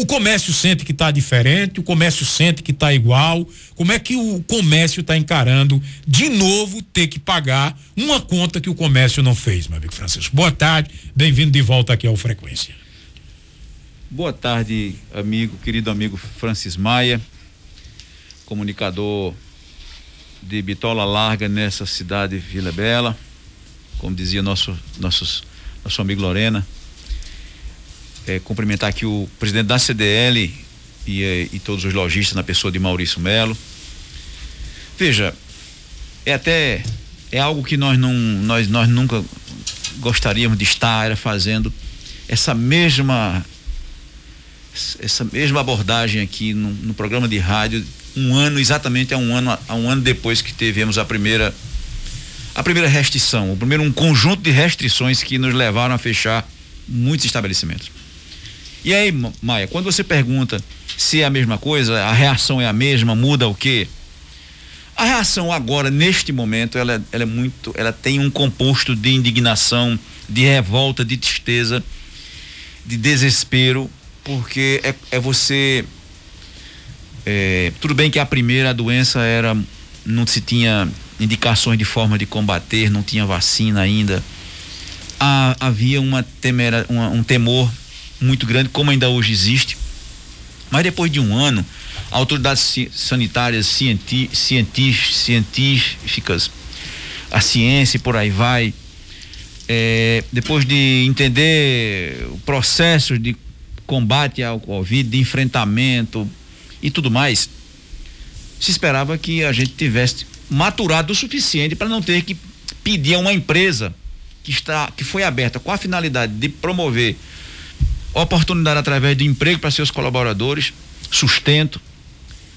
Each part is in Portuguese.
O comércio sente que está diferente, o comércio sente que está igual. Como é que o comércio está encarando de novo ter que pagar uma conta que o comércio não fez, meu amigo Francisco? Boa tarde, bem-vindo de volta aqui ao Frequência. Boa tarde, amigo, querido amigo Francis Maia, comunicador de Bitola Larga nessa cidade Vila Bela, como dizia nosso, nossos, nosso amigo Lorena é, cumprimentar aqui o presidente da CDL e, é, e todos os lojistas na pessoa de Maurício Melo. Veja, é até é algo que nós não nós, nós nunca gostaríamos de estar fazendo essa mesma essa mesma abordagem aqui no, no, programa de rádio um ano exatamente há um ano há um ano depois que tivemos a primeira a primeira restrição o primeiro um conjunto de restrições que nos levaram a fechar muitos estabelecimentos e aí, Maia, quando você pergunta se é a mesma coisa, a reação é a mesma, muda o quê? A reação agora, neste momento, ela, ela é muito, ela tem um composto de indignação, de revolta, de tristeza, de desespero, porque é, é você. É, tudo bem que a primeira doença era. não se tinha indicações de forma de combater, não tinha vacina ainda. Ah, havia uma temera, uma, um temor muito grande, como ainda hoje existe. Mas depois de um ano, autoridades sanitárias, cienti, científicas, a ciência e por aí vai, é, depois de entender o processo de combate ao Covid, de enfrentamento e tudo mais, se esperava que a gente tivesse maturado o suficiente para não ter que pedir a uma empresa que está que foi aberta com a finalidade de promover oportunidade através do emprego para seus colaboradores, sustento,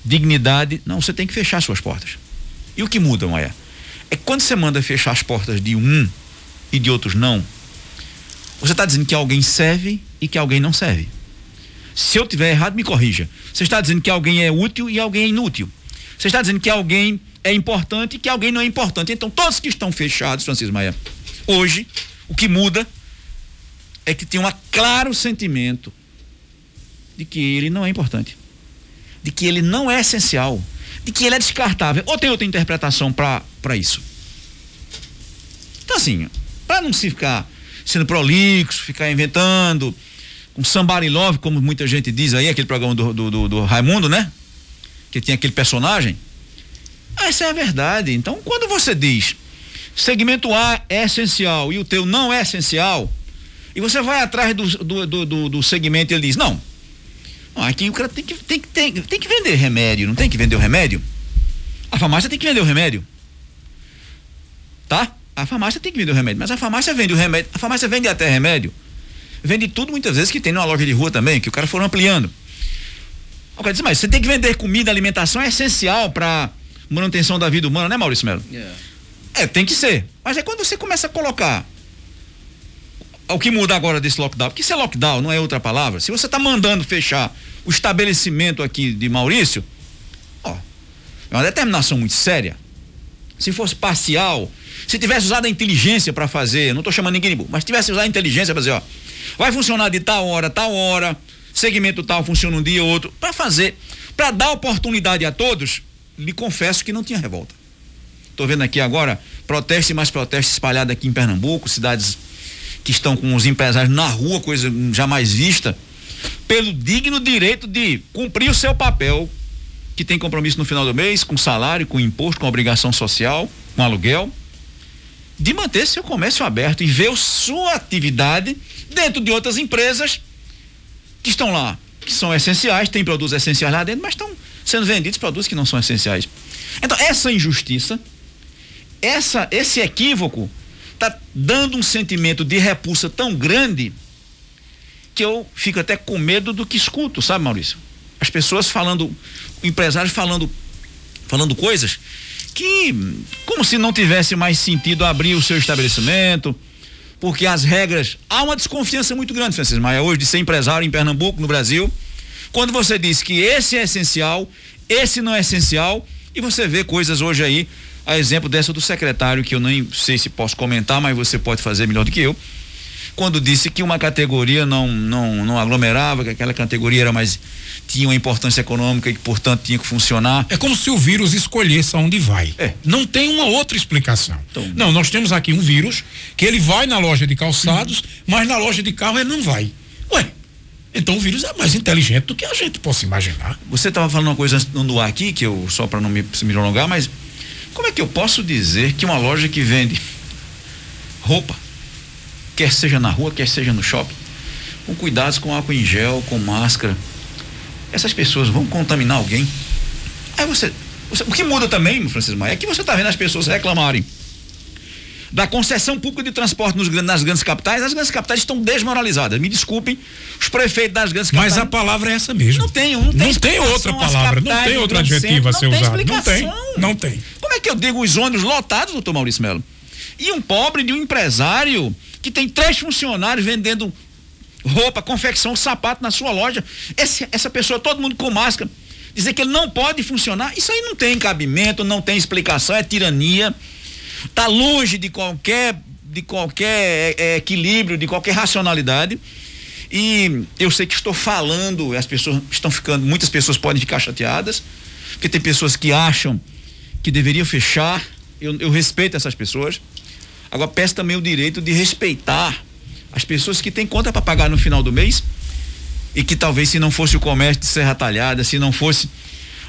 dignidade. Não, você tem que fechar suas portas. E o que muda, Maia? É que quando você manda fechar as portas de um e de outros não, você está dizendo que alguém serve e que alguém não serve. Se eu tiver errado, me corrija. Você está dizendo que alguém é útil e alguém é inútil. Você está dizendo que alguém é importante e que alguém não é importante. Então, todos que estão fechados, Francisco Maia, hoje, o que muda é que tem um claro sentimento de que ele não é importante, de que ele não é essencial, de que ele é descartável. Ou tem outra interpretação para isso? Então, assim, para não se ficar sendo prolixo, ficar inventando, com somebody love, como muita gente diz aí, aquele programa do, do, do, do Raimundo, né? Que tinha aquele personagem. Ah, essa é a verdade. Então, quando você diz segmento A é essencial e o teu não é essencial, e você vai atrás do, do, do, do segmento e ele diz: não, aqui o cara tem que, tem, tem, tem que vender remédio, não tem que vender o remédio? A farmácia tem que vender o remédio. Tá? A farmácia tem que vender o remédio, mas a farmácia vende o remédio, a farmácia vende até remédio. Vende tudo muitas vezes que tem numa loja de rua também, que o cara for ampliando. O cara diz, mas você tem que vender comida, alimentação é essencial para manutenção da vida humana, né, Maurício Melo? Yeah. É, tem que ser. Mas é quando você começa a colocar o que muda agora desse lockdown? Porque isso é lockdown, não é outra palavra. Se você está mandando fechar o estabelecimento aqui de Maurício, ó, é uma determinação muito séria. Se fosse parcial, se tivesse usado a inteligência para fazer, não estou chamando ninguém de mas tivesse usado a inteligência para fazer, ó, vai funcionar de tal hora, tal hora, segmento tal funciona um dia, outro, para fazer, para dar oportunidade a todos, lhe confesso que não tinha revolta. Estou vendo aqui agora protesto e mais protesto espalhado aqui em Pernambuco, cidades que estão com os empresários na rua, coisa jamais vista, pelo digno direito de cumprir o seu papel, que tem compromisso no final do mês, com salário, com imposto, com obrigação social, com aluguel, de manter seu comércio aberto e ver sua atividade dentro de outras empresas que estão lá, que são essenciais, tem produtos essenciais lá dentro, mas estão sendo vendidos produtos que não são essenciais. Então, essa injustiça, essa, esse equívoco está dando um sentimento de repulsa tão grande que eu fico até com medo do que escuto, sabe, Maurício? As pessoas falando, empresários falando, falando coisas que, como se não tivesse mais sentido abrir o seu estabelecimento, porque as regras. Há uma desconfiança muito grande, Francisco Maia, hoje, de ser empresário em Pernambuco, no Brasil. Quando você diz que esse é essencial, esse não é essencial, e você vê coisas hoje aí a exemplo dessa do secretário, que eu nem sei se posso comentar, mas você pode fazer melhor do que eu. quando disse que uma categoria não, não, não aglomerava, que aquela categoria era mais tinha uma importância econômica e que, portanto, tinha que funcionar. É como se o vírus escolhesse aonde vai. É. Não tem uma outra explicação. Então, não, nós temos aqui um vírus que ele vai na loja de calçados, uhum. mas na loja de carro ele não vai. Ué, então o vírus é mais inteligente do que a gente possa imaginar. Você estava falando uma coisa no ar aqui, que eu, só para não me, me prolongar, mas como é que eu posso dizer que uma loja que vende roupa, quer seja na rua, quer seja no shopping, com cuidados com álcool em gel, com máscara, essas pessoas vão contaminar alguém? Aí você, você o que muda também, Francisco Maia, é que você está vendo as pessoas reclamarem da concessão pública de transporte nos, nas grandes capitais, as grandes capitais estão desmoralizadas. Me desculpem, os prefeitos das grandes capitais. Mas a palavra é essa mesmo. Não tem, não tem, não tem outra palavra, não tem outro adjetivo a ser usado. Não tem, não tem. Como é que eu digo os ônibus lotados, doutor Maurício Melo? E um pobre de um empresário que tem três funcionários vendendo roupa, confecção, sapato na sua loja. Esse, essa pessoa, todo mundo com máscara, dizer que ele não pode funcionar, isso aí não tem cabimento, não tem explicação, é tirania. Está longe de qualquer, de qualquer é, é, equilíbrio, de qualquer racionalidade. E eu sei que estou falando, as pessoas estão ficando, muitas pessoas podem ficar chateadas, porque tem pessoas que acham que deveriam fechar. Eu, eu respeito essas pessoas. Agora peço também o direito de respeitar as pessoas que têm conta para pagar no final do mês e que talvez se não fosse o comércio de Serra Talhada, se não fosse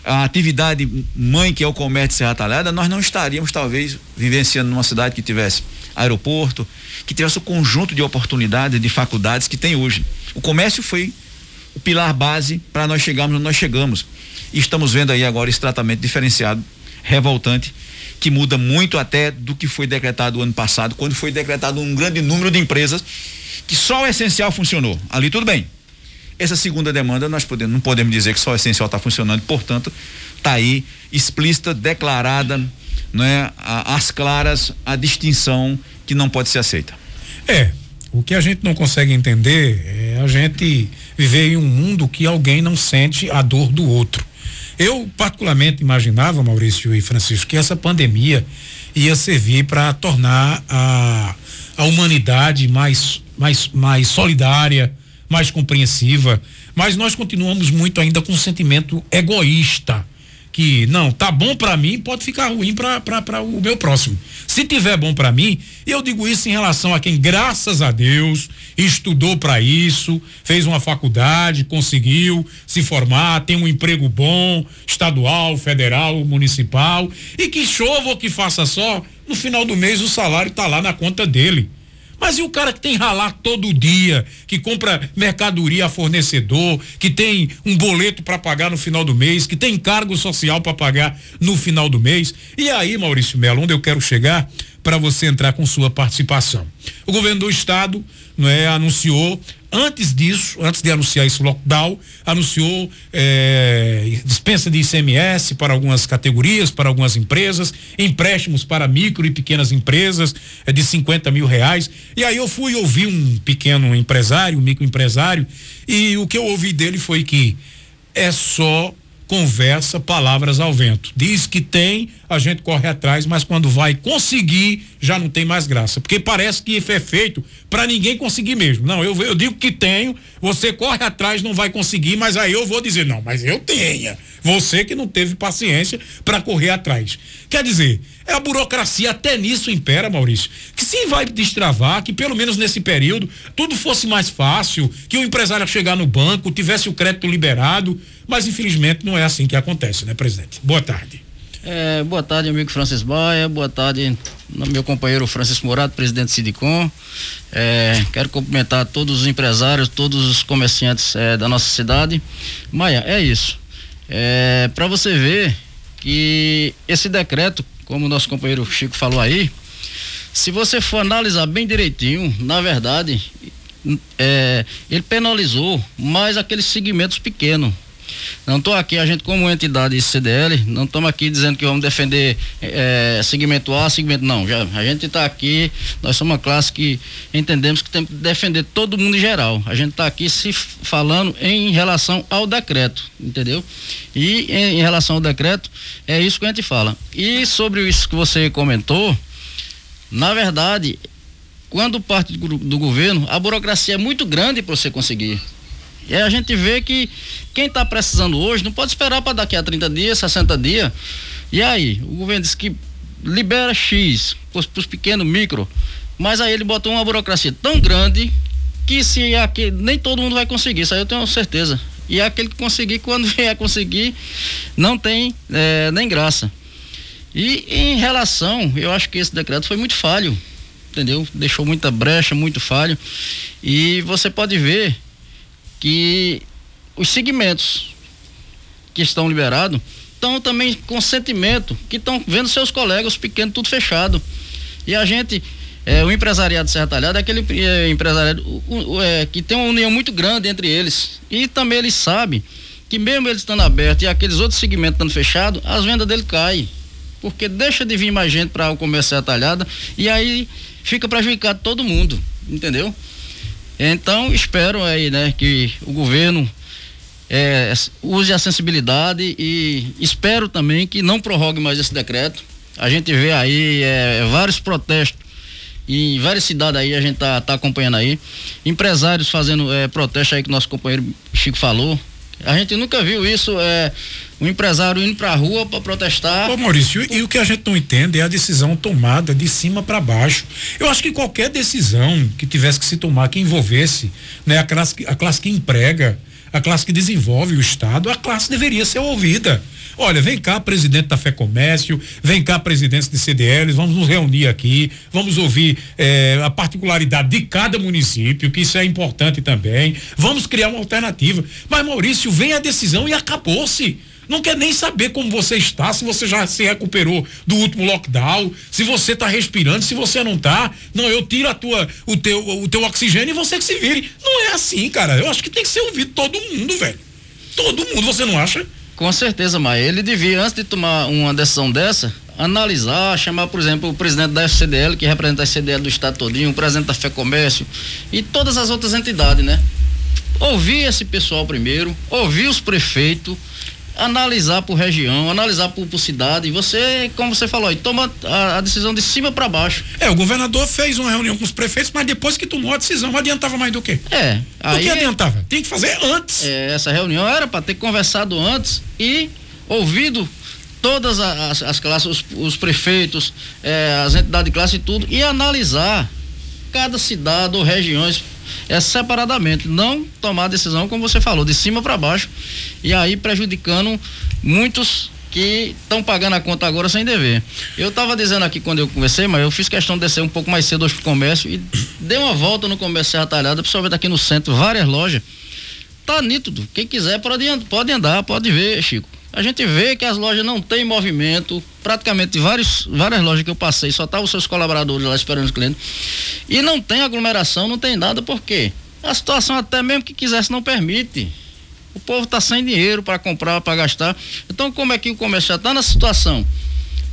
a atividade mãe que é o comércio de Serra Talhada, nós não estaríamos talvez vivenciando numa cidade que tivesse aeroporto, que tivesse o conjunto de oportunidades, de faculdades que tem hoje. O comércio foi o pilar base para nós chegarmos onde nós chegamos. E estamos vendo aí agora esse tratamento diferenciado, revoltante, que muda muito até do que foi decretado o ano passado, quando foi decretado um grande número de empresas que só o essencial funcionou. Ali tudo bem. Essa segunda demanda nós podemos, não podemos dizer que só o essencial está funcionando, portanto, está aí explícita, declarada, né, às claras a distinção que não pode ser aceita. É, o que a gente não consegue entender é a gente viver em um mundo que alguém não sente a dor do outro. Eu particularmente imaginava, Maurício e Francisco, que essa pandemia ia servir para tornar a, a humanidade mais, mais, mais solidária, mais compreensiva, mas nós continuamos muito ainda com um sentimento egoísta que não tá bom para mim pode ficar ruim para o meu próximo. Se tiver bom para mim eu digo isso em relação a quem graças a Deus estudou para isso fez uma faculdade conseguiu se formar tem um emprego bom estadual federal municipal e que chova ou que faça só no final do mês o salário está lá na conta dele mas e o cara que tem ralar todo dia, que compra mercadoria a fornecedor, que tem um boleto para pagar no final do mês, que tem cargo social para pagar no final do mês? E aí, Maurício Melo, onde eu quero chegar para você entrar com sua participação? O governo do estado, não é, anunciou Antes disso, antes de anunciar esse lockdown, anunciou eh, dispensa de ICMS para algumas categorias, para algumas empresas, empréstimos para micro e pequenas empresas eh, de 50 mil reais. E aí eu fui ouvir um pequeno empresário, um microempresário, e o que eu ouvi dele foi que é só conversa, palavras ao vento. Diz que tem, a gente corre atrás, mas quando vai conseguir, já não tem mais graça. Porque parece que é feito para ninguém conseguir mesmo. Não, eu, eu digo que tenho, você corre atrás, não vai conseguir, mas aí eu vou dizer, não, mas eu tenha. Você que não teve paciência para correr atrás. Quer dizer, é a burocracia até nisso impera, Maurício. Que se vai destravar, que pelo menos nesse período tudo fosse mais fácil, que o empresário chegar no banco, tivesse o crédito liberado, mas infelizmente não é assim que acontece, né, presidente? Boa tarde. É, boa tarde, amigo Francis Baia. Boa tarde, meu companheiro Francisco Morato, presidente do Sidicom. É, quero cumprimentar todos os empresários, todos os comerciantes é, da nossa cidade. Maia, é isso. É, Para você ver que esse decreto, como o nosso companheiro Chico falou aí, se você for analisar bem direitinho, na verdade, é, ele penalizou mais aqueles segmentos pequenos não estou aqui, a gente como entidade CDL, não estamos aqui dizendo que vamos defender é, segmento A, segmento não. Já, a gente está aqui, nós somos uma classe que entendemos que tem que defender todo mundo em geral. A gente está aqui se falando em relação ao decreto, entendeu? E em, em relação ao decreto, é isso que a gente fala. E sobre isso que você comentou, na verdade, quando parte do, do governo, a burocracia é muito grande para você conseguir. E aí a gente vê que quem está precisando hoje não pode esperar para daqui a 30 dias, 60 dias. E aí, o governo diz que libera X para os pequenos micro, mas aí ele botou uma burocracia tão grande que se aqui, nem todo mundo vai conseguir, isso aí eu tenho certeza. E é aquele que conseguir, quando vier conseguir, não tem é, nem graça. E em relação, eu acho que esse decreto foi muito falho, entendeu? Deixou muita brecha, muito falho. E você pode ver que os segmentos que estão liberados estão também com sentimento, que estão vendo seus colegas pequenos tudo fechado. E a gente, é, o empresariado de Serra Talhada é aquele é, empresariado o, o, é, que tem uma união muito grande entre eles. E também eles sabem que mesmo eles estando abertos e aqueles outros segmentos estando fechados, as vendas dele caem porque deixa de vir mais gente para o comércio atalhada e aí fica prejudicado todo mundo, entendeu? Então espero aí, né, que o governo é, use a sensibilidade e espero também que não prorrogue mais esse decreto. A gente vê aí é, vários protestos em várias cidades aí a gente tá, tá acompanhando aí empresários fazendo é, protesto aí que nosso companheiro Chico falou a gente nunca viu isso, é, um empresário indo para a rua para protestar. Ô Maurício, e o que a gente não entende é a decisão tomada de cima para baixo. Eu acho que qualquer decisão que tivesse que se tomar que envolvesse né, a, classe, a classe que emprega, a classe que desenvolve o Estado, a classe deveria ser ouvida. Olha, vem cá, presidente da Fé Comércio, vem cá, presidente de CDLs, vamos nos reunir aqui, vamos ouvir eh, a particularidade de cada município, que isso é importante também. Vamos criar uma alternativa. Mas, Maurício, vem a decisão e acabou-se. Não quer nem saber como você está, se você já se recuperou do último lockdown, se você está respirando, se você não está. Não, eu tiro a tua, o teu, o teu oxigênio e você que se vire. Não é assim, cara. Eu acho que tem que ser ouvido todo mundo, velho. Todo mundo, você não acha? Com certeza, mas ele devia, antes de tomar uma decisão dessa, analisar, chamar, por exemplo, o presidente da FCDL, que representa a FCDL do Estado todinho, o presidente da FEComércio e todas as outras entidades, né? Ouvir esse pessoal primeiro, ouvir os prefeitos, analisar por região, analisar por, por cidade. E você, como você falou, aí, toma a, a decisão de cima para baixo. É, o governador fez uma reunião com os prefeitos, mas depois que tomou a decisão, adiantava mais do quê? É. O que adiantava? Tem que fazer antes. É, essa reunião era para ter conversado antes e ouvido todas as, as classes, os, os prefeitos, é, as entidades de classe e tudo, e analisar cada cidade ou regiões é separadamente, não tomar decisão, como você falou, de cima para baixo, e aí prejudicando muitos que estão pagando a conta agora sem dever. Eu estava dizendo aqui quando eu conversei, mas eu fiz questão de descer um pouco mais cedo hoje pro comércio e dei uma volta no comércio atalhado, principalmente aqui no centro, várias lojas. Tá nítido. Quem quiser pode, pode andar, pode ver, Chico. A gente vê que as lojas não têm movimento, praticamente vários, várias lojas que eu passei, só estavam os seus colaboradores lá esperando os clientes. E não tem aglomeração, não tem nada, por quê? A situação até mesmo que quisesse não permite. O povo está sem dinheiro para comprar, para gastar. Então como é que o comércio já está na situação?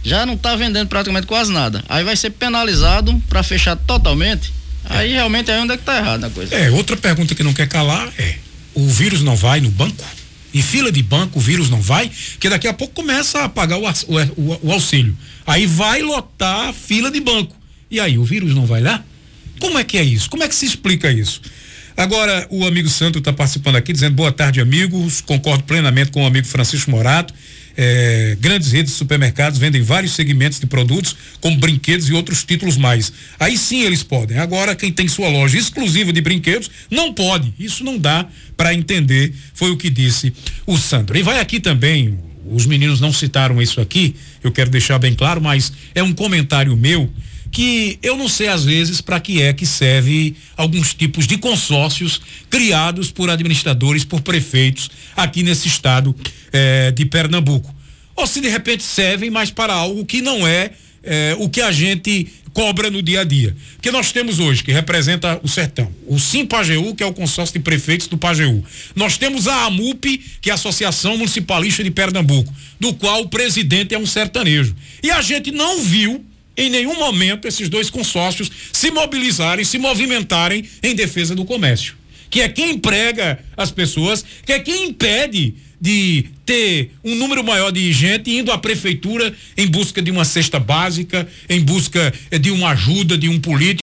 Já não está vendendo praticamente quase nada. Aí vai ser penalizado para fechar totalmente. Aí realmente é onde é que está errado a coisa. É, outra pergunta que não quer calar é: o vírus não vai no banco? Em fila de banco o vírus não vai, que daqui a pouco começa a pagar o, o, o auxílio. Aí vai lotar a fila de banco. E aí, o vírus não vai lá? Como é que é isso? Como é que se explica isso? Agora, o amigo Santo está participando aqui, dizendo boa tarde, amigos. Concordo plenamente com o amigo Francisco Morato. É, grandes redes de supermercados vendem vários segmentos de produtos, como brinquedos e outros títulos mais. Aí sim eles podem. Agora, quem tem sua loja exclusiva de brinquedos, não pode. Isso não dá para entender, foi o que disse o Sandro. E vai aqui também, os meninos não citaram isso aqui, eu quero deixar bem claro, mas é um comentário meu que eu não sei às vezes para que é que serve alguns tipos de consórcios criados por administradores, por prefeitos aqui nesse estado eh, de Pernambuco. Ou se de repente servem, mas para algo que não é eh, o que a gente cobra no dia a dia. Que nós temos hoje, que representa o sertão, o Sim Pajeú, que é o consórcio de prefeitos do Pajeú. Nós temos a AMUP, que é a Associação Municipalista de Pernambuco, do qual o presidente é um sertanejo. E a gente não viu em nenhum momento esses dois consórcios se mobilizarem, se movimentarem em defesa do comércio. Que é quem emprega as pessoas, que é quem impede de ter um número maior de gente indo à prefeitura em busca de uma cesta básica, em busca de uma ajuda de um político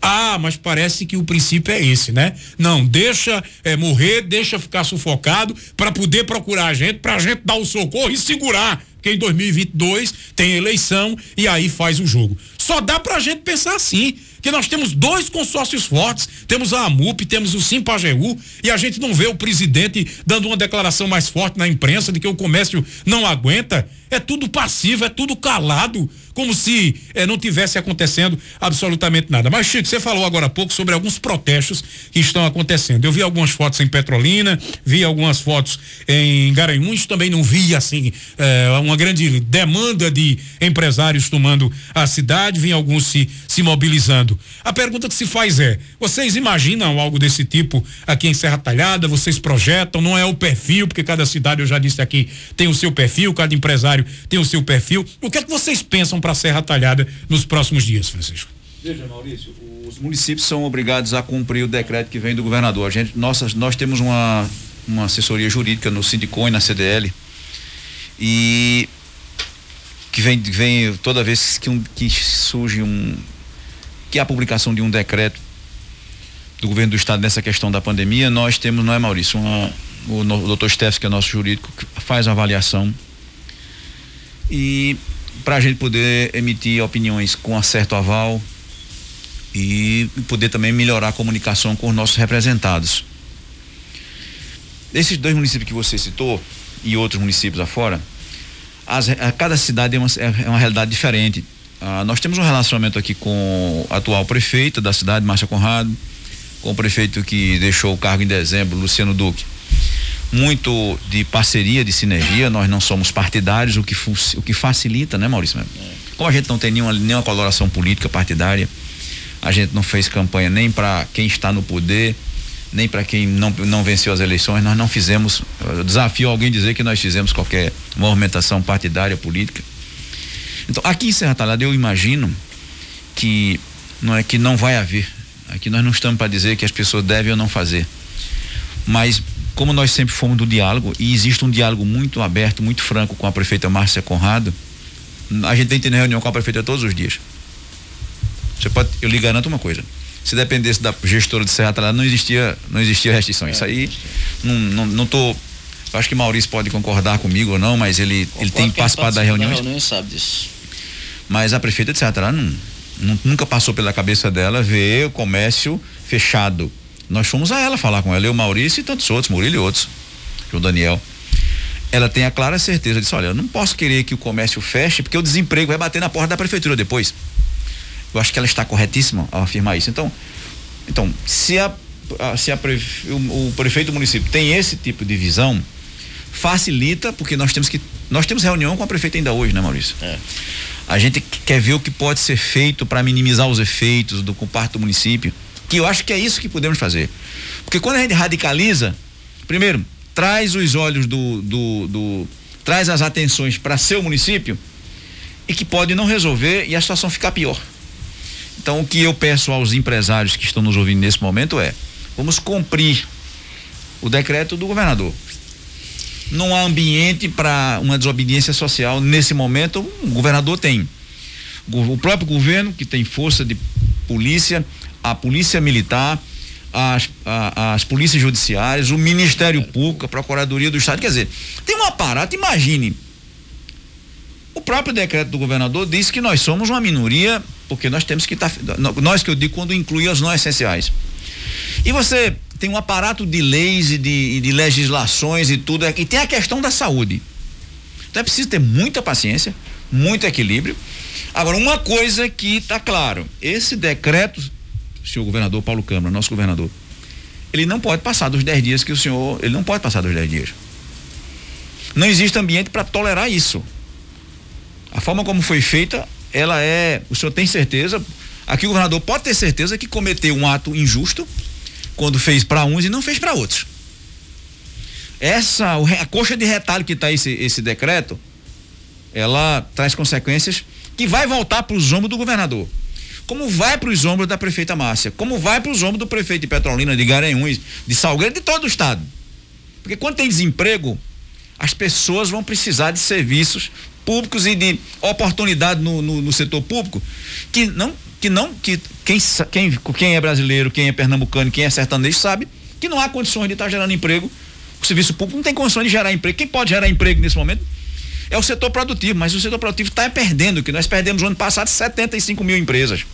Ah, mas parece que o princípio é esse, né? Não, deixa é, morrer, deixa ficar sufocado para poder procurar a gente, para a gente dar o socorro e segurar. Porque em 2022 tem eleição e aí faz o jogo. Só dá pra gente pensar assim que nós temos dois consórcios fortes, temos a AMUP, temos o Simpajeú, e a gente não vê o presidente dando uma declaração mais forte na imprensa de que o comércio não aguenta. É tudo passivo, é tudo calado, como se eh, não tivesse acontecendo absolutamente nada. Mas, Chico, você falou agora há pouco sobre alguns protestos que estão acontecendo. Eu vi algumas fotos em Petrolina, vi algumas fotos em Garanhuns, também não vi, assim, eh, uma grande demanda de empresários tomando a cidade, vi alguns se, se mobilizando. A pergunta que se faz é: vocês imaginam algo desse tipo aqui em Serra Talhada? Vocês projetam? Não é o perfil, porque cada cidade, eu já disse aqui, tem o seu perfil, cada empresário tem o seu perfil. O que é que vocês pensam para Serra Talhada nos próximos dias, Francisco? Veja, Maurício, os municípios são obrigados a cumprir o decreto que vem do governador. A gente, nossas, nós temos uma, uma assessoria jurídica no Sindicom e na CDL e que vem, vem toda vez que, um, que surge um, que a publicação de um decreto do governo do estado nessa questão da pandemia, nós temos, não é Maurício, uma, o, o doutor Steffs, que é nosso jurídico, faz uma avaliação e para a gente poder emitir opiniões com acerto aval e poder também melhorar a comunicação com os nossos representados. Esses dois municípios que você citou e outros municípios afora, as, a, cada cidade é uma, é uma realidade diferente. Ah, nós temos um relacionamento aqui com a atual prefeita da cidade, Márcia Conrado, com o prefeito que deixou o cargo em dezembro, Luciano Duque. Muito de parceria, de sinergia, nós não somos partidários, o que, o que facilita, né, Maurício? Como a gente não tem nenhuma, nenhuma coloração política partidária, a gente não fez campanha nem para quem está no poder, nem para quem não, não venceu as eleições, nós não fizemos. desafio alguém dizer que nós fizemos qualquer movimentação partidária, política. Então, aqui em Serra Talhada, eu imagino que não é que não vai haver. Aqui nós não estamos para dizer que as pessoas devem ou não fazer. Mas, como nós sempre fomos do diálogo, e existe um diálogo muito aberto, muito franco com a prefeita Márcia Conrado, a gente tem que ter reunião com a prefeita todos os dias. Você pode, eu lhe garanto uma coisa. Se dependesse da gestora de Serra Talhada, não existia, não existia restrição. Isso aí, não, não, não tô eu acho que Maurício pode concordar comigo ou não, mas ele, ele tem participado das reuniões. Da reunião sabe disso. Mas a prefeita de Serra não, não, nunca passou pela cabeça dela ver o comércio fechado. Nós fomos a ela falar com ela, eu, Maurício e tantos outros, Murilo e outros, João Daniel. Ela tem a clara certeza disso, olha, eu não posso querer que o comércio feche, porque o desemprego vai bater na porta da prefeitura depois. Eu acho que ela está corretíssima ao afirmar isso. Então, então se, a, se a prefe, o, o prefeito do município tem esse tipo de visão, facilita, porque nós temos que. Nós temos reunião com a prefeita ainda hoje, né, Maurício? É. A gente quer ver o que pode ser feito para minimizar os efeitos do comparto do município. Que eu acho que é isso que podemos fazer. Porque quando a gente radicaliza, primeiro, traz os olhos do. do, do traz as atenções para seu município e que pode não resolver e a situação ficar pior. Então, o que eu peço aos empresários que estão nos ouvindo nesse momento é: vamos cumprir o decreto do governador não há ambiente para uma desobediência social nesse momento. O governador tem. O próprio governo, que tem força de polícia, a polícia militar, as, a, as polícias judiciárias, o Ministério Público, a Procuradoria do Estado. Quer dizer, tem um aparato, imagine. O próprio decreto do governador diz que nós somos uma minoria, porque nós temos que estar. Tá, nós que eu digo quando inclui os não essenciais. E você tem um aparato de leis e de, de legislações e tudo, e tem a questão da saúde. Então é preciso ter muita paciência, muito equilíbrio. Agora, uma coisa que está claro: esse decreto, senhor governador Paulo Câmara, nosso governador, ele não pode passar dos 10 dias que o senhor. Ele não pode passar dos 10 dias. Não existe ambiente para tolerar isso. A forma como foi feita, ela é. O senhor tem certeza? Aqui o governador pode ter certeza que cometeu um ato injusto quando fez para uns e não fez para outros. Essa, a coxa de retalho que está esse, esse decreto, ela traz consequências que vai voltar para os ombros do governador. Como vai para os ombros da prefeita Márcia, como vai para os ombros do prefeito de Petrolina, de Garanhuns, de Salgueiro, de todo o estado. Porque quando tem desemprego, as pessoas vão precisar de serviços públicos e de oportunidade no, no, no setor público que não que não que quem, quem, quem é brasileiro, quem é pernambucano, quem é sertanejo sabe que não há condições de estar gerando emprego. O serviço público não tem condições de gerar emprego. Quem pode gerar emprego nesse momento é o setor produtivo, mas o setor produtivo está perdendo, que nós perdemos no ano passado 75 mil empresas.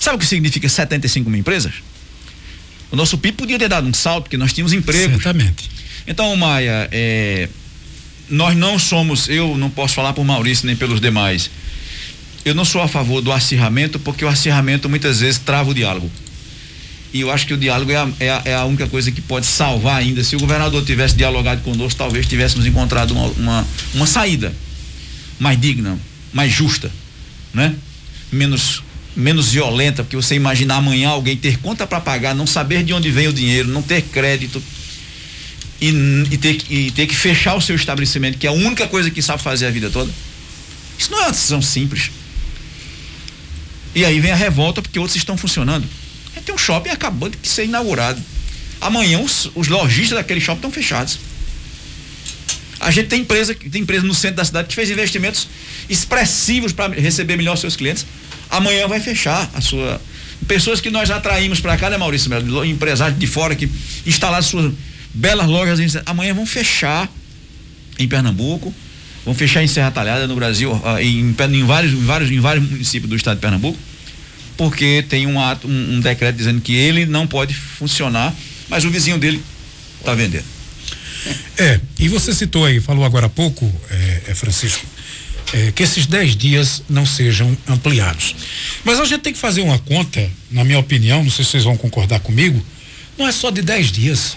Sabe o que significa 75 mil empresas? O nosso PIB podia ter dado um salto, porque nós tínhamos emprego. Certamente. Então, Maia, é, nós não somos, eu não posso falar por Maurício nem pelos demais. Eu não sou a favor do acirramento, porque o acirramento muitas vezes trava o diálogo. E eu acho que o diálogo é a, é a, é a única coisa que pode salvar ainda. Se o governador tivesse dialogado conosco, talvez tivéssemos encontrado uma, uma, uma saída mais digna, mais justa, né? Menos menos violenta, porque você imaginar amanhã alguém ter conta para pagar, não saber de onde vem o dinheiro, não ter crédito e, e, ter, e ter que fechar o seu estabelecimento, que é a única coisa que sabe fazer a vida toda. Isso não é uma decisão simples. E aí vem a revolta porque outros estão funcionando. Tem um shopping acabando de ser inaugurado. Amanhã os, os lojistas daquele shopping estão fechados. A gente tem empresa, tem empresa no centro da cidade que fez investimentos expressivos para receber melhor seus clientes. Amanhã vai fechar a sua. Pessoas que nós atraímos para cá, né, Maurício? Empresários de fora que instalaram suas belas lojas. Amanhã vão fechar em Pernambuco, vão fechar em Serra Talhada, no Brasil, ah, em, em, vários, em, vários, em vários municípios do estado de Pernambuco porque tem um, ato, um, um decreto dizendo que ele não pode funcionar, mas o vizinho dele está vendendo. É, e você citou aí, falou agora há pouco, é, é Francisco, é, que esses 10 dias não sejam ampliados. Mas a gente tem que fazer uma conta, na minha opinião, não sei se vocês vão concordar comigo, não é só de 10 dias.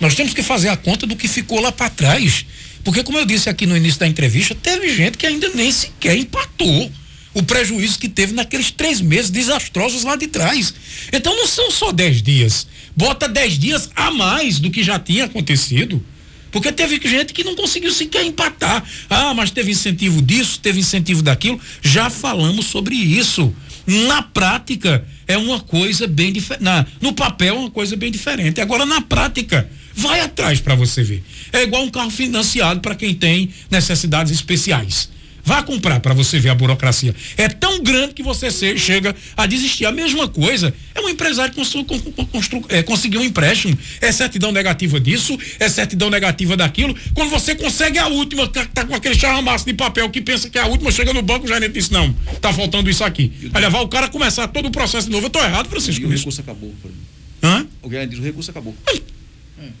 Nós temos que fazer a conta do que ficou lá para trás. Porque, como eu disse aqui no início da entrevista, teve gente que ainda nem sequer empatou o prejuízo que teve naqueles três meses desastrosos lá de trás. Então não são só dez dias. Bota dez dias a mais do que já tinha acontecido. Porque teve gente que não conseguiu sequer empatar. Ah, mas teve incentivo disso, teve incentivo daquilo. Já falamos sobre isso. Na prática, é uma coisa bem diferente. No papel, é uma coisa bem diferente. Agora, na prática, vai atrás para você ver. É igual um carro financiado para quem tem necessidades especiais. Vá comprar para você ver a burocracia. É tão grande que você chega a desistir. A mesma coisa é um empresário que constru, constru, é, conseguiu um empréstimo. É certidão negativa disso, é certidão negativa daquilo. Quando você consegue a última, tá, tá com aquele charramaço de papel que pensa que é a última, chega no banco, o gerente diz, não, tá faltando isso aqui. Vai levar o cara a começar todo o processo de novo. Eu tô errado, Francisco. E o recurso acabou. Hã? O gerente diz, o recurso acabou.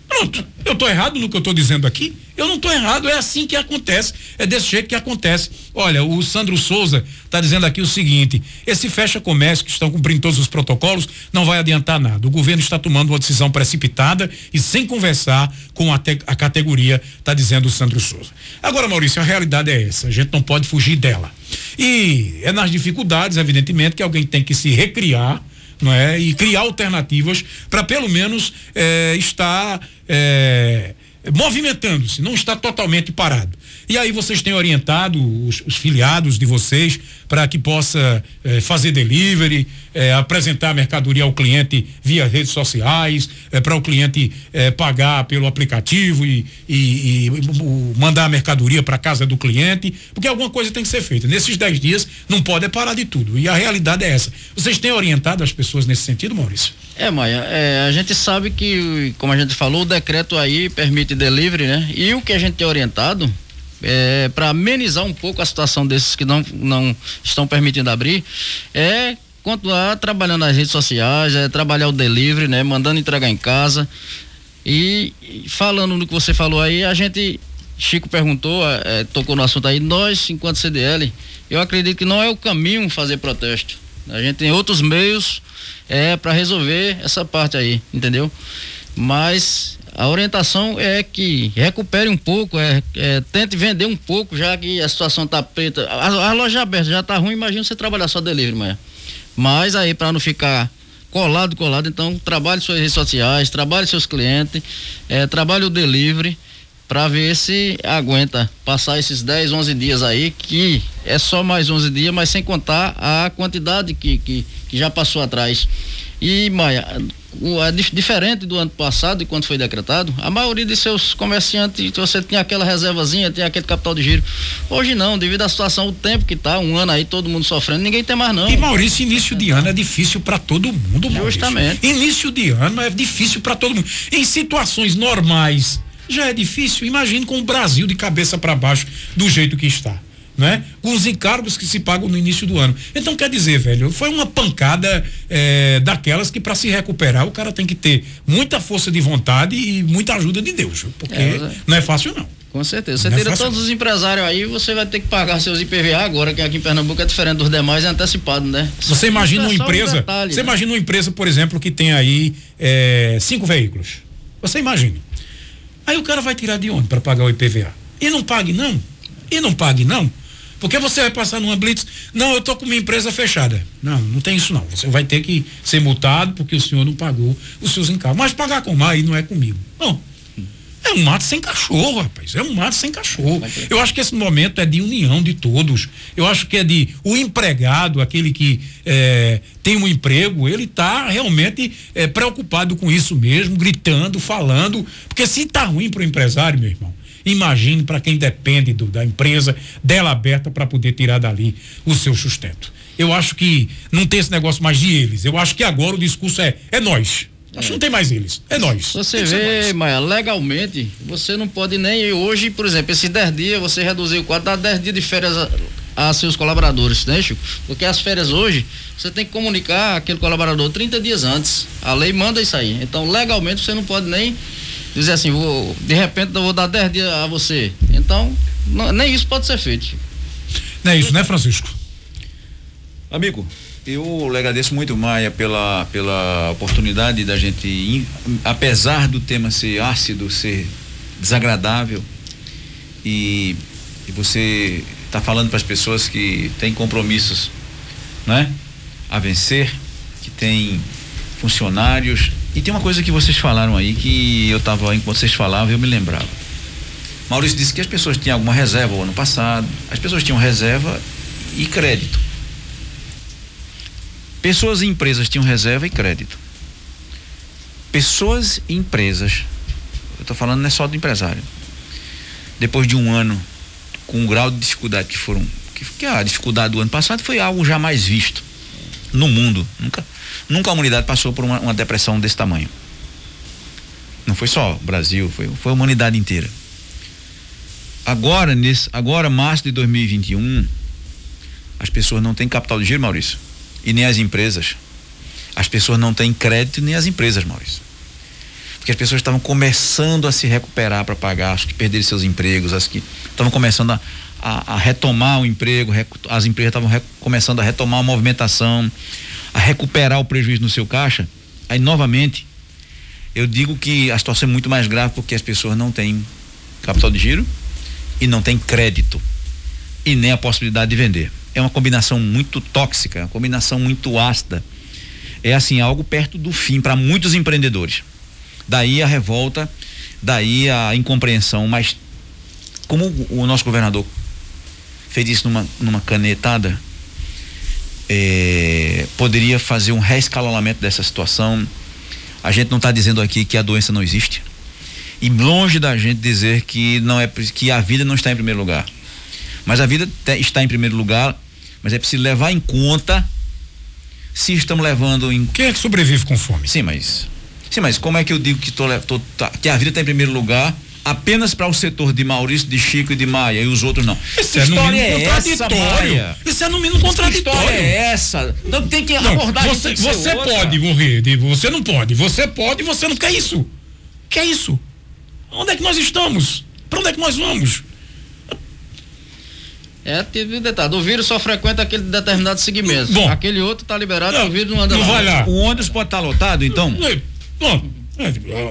Pronto. Eu estou errado no que eu estou dizendo aqui? Eu não estou errado, é assim que acontece. É desse jeito que acontece. Olha, o Sandro Souza está dizendo aqui o seguinte: esse fecha comércio que estão cumprindo todos os protocolos não vai adiantar nada. O governo está tomando uma decisão precipitada e sem conversar com a, a categoria, está dizendo o Sandro Souza. Agora, Maurício, a realidade é essa. A gente não pode fugir dela. E é nas dificuldades, evidentemente, que alguém tem que se recriar não é? E criar alternativas para pelo menos é, estar é, movimentando-se, não está totalmente parado. E aí vocês têm orientado os, os filiados de vocês para que possa eh, fazer delivery, eh, apresentar a mercadoria ao cliente via redes sociais, eh, para o cliente pagar pelo aplicativo e, e, e mandar a mercadoria para casa do cliente, porque alguma coisa tem que ser feita. Nesses 10 dias não pode parar de tudo. E a realidade é essa. Vocês têm orientado as pessoas nesse sentido, Maurício? É, Maia, é, a gente sabe que, como a gente falou, o decreto aí permite delivery, né? E o que a gente tem orientado é, para amenizar um pouco a situação desses que não, não estão permitindo abrir, é continuar trabalhando nas redes sociais, é trabalhar o delivery, né? Mandando entregar em casa. E, falando no que você falou aí, a gente, Chico perguntou, é, é tocou no assunto aí, nós, enquanto CDL, eu acredito que não é o caminho fazer protesto. A gente tem outros meios é para resolver essa parte aí, entendeu? Mas a orientação é que recupere um pouco, é, é tente vender um pouco, já que a situação está preta. A, a, loja aberta já está ruim, imagina você trabalhar só delivery, mas. Mas aí para não ficar colado, colado, então trabalhe suas redes sociais, trabalhe seus clientes, é, trabalhe o delivery para ver se aguenta passar esses 10, 11 dias aí, que é só mais 11 dias, mas sem contar a quantidade que, que, que já passou atrás. E, Maia, é diferente do ano passado, e quando foi decretado, a maioria de seus comerciantes, você tinha aquela reservazinha, tinha aquele capital de giro. Hoje não, devido à situação, o tempo que tá, um ano aí, todo mundo sofrendo, ninguém tem mais não. E Maurício, início de ano é difícil para todo mundo, Maurício. Justamente. Início de ano é difícil para todo mundo. Em situações normais, já é difícil. Imagine com o Brasil de cabeça para baixo, do jeito que está né? Com os encargos que se pagam no início do ano. Então quer dizer, velho, foi uma pancada é, daquelas que para se recuperar o cara tem que ter muita força de vontade e muita ajuda de Deus, porque é, não é fácil não. Com certeza. Você tira é todos os empresários aí, você vai ter que pagar seus IPVA agora, que aqui em Pernambuco é diferente dos demais, é antecipado, né? Você imagina uma empresa, detalhe, você né? imagina uma empresa, por exemplo, que tem aí é, cinco veículos. Você imagina. Aí o cara vai tirar de onde para pagar o IPVA? E não pague não. E não pague não. Porque você vai passar numa blitz, não, eu tô com minha empresa fechada. Não, não tem isso não. Você vai ter que ser multado porque o senhor não pagou os seus encargos. Mas pagar com mais não é comigo. Não. É um mato sem cachorro, rapaz. É um mato sem cachorro. Eu acho que esse momento é de união de todos. Eu acho que é de o empregado, aquele que é, tem um emprego, ele está realmente é, preocupado com isso mesmo, gritando, falando. Porque se está ruim para o empresário, meu irmão, Imagine para quem depende do, da empresa, dela aberta para poder tirar dali o seu sustento. Eu acho que não tem esse negócio mais de eles. Eu acho que agora o discurso é é nós. Acho que não tem mais eles. É nós. Você vê, Maia, legalmente, você não pode nem hoje, por exemplo, esses 10 dias, você reduzir o quadro, dá 10 dias de férias a, a, seus colaboradores, né, Chico? Porque as férias hoje, você tem que comunicar aquele colaborador 30 dias antes. A lei manda isso aí. Então, legalmente, você não pode nem dizer assim, vou, de repente eu vou dar 10 dias a você. Então, não, nem isso pode ser feito. Não é isso, né, Francisco? Amigo, eu lhe agradeço muito, Maia, pela, pela oportunidade da gente, apesar do tema ser ácido, ser desagradável, e, e você está falando para as pessoas que têm compromissos, né? A vencer, que tem funcionários e tem uma coisa que vocês falaram aí que eu estava, enquanto vocês falavam, eu me lembrava. Maurício disse que as pessoas tinham alguma reserva o ano passado, as pessoas tinham reserva e crédito. Pessoas e empresas tinham reserva e crédito. Pessoas e empresas, eu estou falando não é só do empresário. Depois de um ano com um grau de dificuldade que foram, que, que a dificuldade do ano passado foi algo jamais visto no mundo. Nunca, Nunca a humanidade passou por uma, uma depressão desse tamanho. Não foi só o Brasil, foi, foi a humanidade inteira. Agora, nesse, agora, março de 2021, as pessoas não têm capital de giro, Maurício. E nem as empresas. As pessoas não têm crédito, nem as empresas, Maurício. Porque as pessoas estavam começando a se recuperar para pagar, as que perderam seus empregos, as que estavam começando a, a, a retomar o emprego, as empresas estavam começando a retomar a movimentação a recuperar o prejuízo no seu caixa, aí novamente eu digo que a situação é muito mais grave porque as pessoas não têm capital de giro e não têm crédito e nem a possibilidade de vender. É uma combinação muito tóxica, uma combinação muito ácida. É assim, algo perto do fim para muitos empreendedores. Daí a revolta, daí a incompreensão, mas como o nosso governador fez isso numa, numa canetada, é, poderia fazer um reescalonamento dessa situação. A gente não está dizendo aqui que a doença não existe. E longe da gente dizer que não é que a vida não está em primeiro lugar. Mas a vida te, está em primeiro lugar, mas é preciso levar em conta se estamos levando em Quem é que sobrevive com fome? Sim, mas Sim, mas como é que eu digo que, tô, tô tá, que a vida está em primeiro lugar apenas para o setor de Maurício, de Chico e de Maia e os outros não. Isso é no mínimo é contraditório. Essa, Isso é no mínimo contraditório. Que é essa? Não tem que não, abordar Você, você pode morrer, você não pode. Você pode e você não quer isso. Quer isso? Onde é que nós estamos? Para onde é que nós vamos? É, teve um detalhe. O vírus só frequenta aquele determinado segmento. Bom, aquele outro está liberado, não, o vírus não anda não lá. Vai lá. O ônibus pode estar tá lotado, então? Bom, é,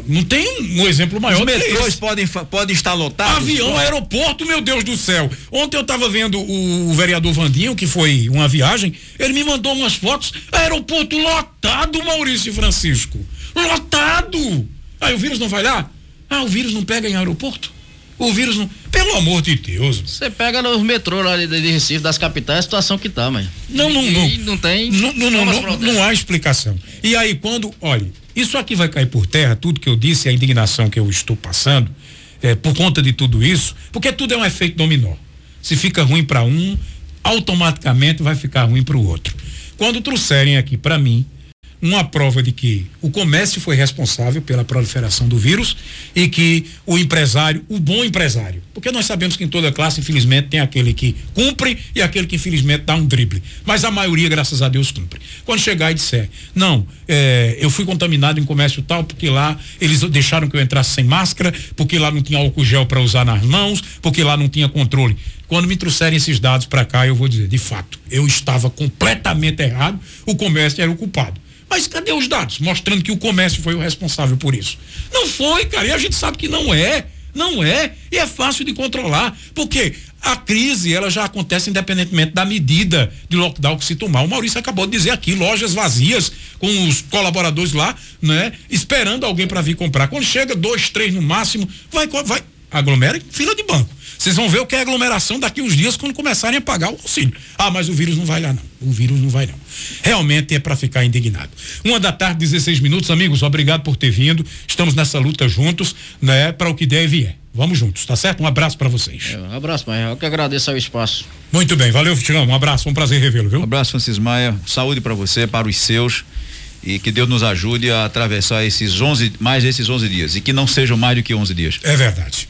não tem um exemplo maior. Os metrôs podem, podem estar lotados. Avião, aeroporto, meu Deus do céu. Ontem eu estava vendo o, o, vereador Vandinho, que foi uma viagem, ele me mandou umas fotos. Aeroporto lotado, Maurício Francisco. Lotado! Aí o vírus não vai lá? Ah, o vírus não pega em aeroporto? O vírus não. Pelo amor de Deus. Você pega nos metrô lá de, de Recife, das capitais, a situação que tá, mãe. Não, não, não. E não tem. Não, não, não, não, não há explicação. E aí, quando. Olha, isso aqui vai cair por terra, tudo que eu disse, a indignação que eu estou passando, é, por conta de tudo isso, porque tudo é um efeito dominó. Se fica ruim para um, automaticamente vai ficar ruim para o outro. Quando trouxerem aqui para mim uma prova de que o comércio foi responsável pela proliferação do vírus e que o empresário, o bom empresário, porque nós sabemos que em toda classe, infelizmente, tem aquele que cumpre e aquele que infelizmente dá um drible. Mas a maioria, graças a Deus, cumpre. Quando chegar e disser, não, é, eu fui contaminado em comércio tal, porque lá eles deixaram que eu entrasse sem máscara, porque lá não tinha álcool gel para usar nas mãos, porque lá não tinha controle. Quando me trouxerem esses dados para cá, eu vou dizer, de fato, eu estava completamente errado, o comércio era o culpado. Mas cadê os dados mostrando que o comércio foi o responsável por isso? Não foi, cara, e a gente sabe que não é. Não é, e é fácil de controlar, porque a crise ela já acontece independentemente da medida de lockdown que se tomar. O Maurício acabou de dizer aqui, lojas vazias com os colaboradores lá, né, esperando alguém para vir comprar. Quando chega dois, três no máximo, vai vai aglomera fila de banco. Vocês vão ver o que é aglomeração daqui uns dias quando começarem a pagar o auxílio. Ah, mas o vírus não vai lá, não. O vírus não vai, não. Realmente é para ficar indignado. Uma da tarde, 16 minutos, amigos. Obrigado por ter vindo. Estamos nessa luta juntos, né? Para o que der e vier. Vamos juntos, tá certo? Um abraço para vocês. É, um abraço, Maia. Eu que agradeço o espaço. Muito bem, valeu, Fitirão. Um abraço, um prazer revê-lo, viu? Um abraço, Francis Maia. Saúde para você, para os seus e que Deus nos ajude a atravessar esses 11, mais esses 11 dias e que não sejam mais do que 11 dias. É verdade.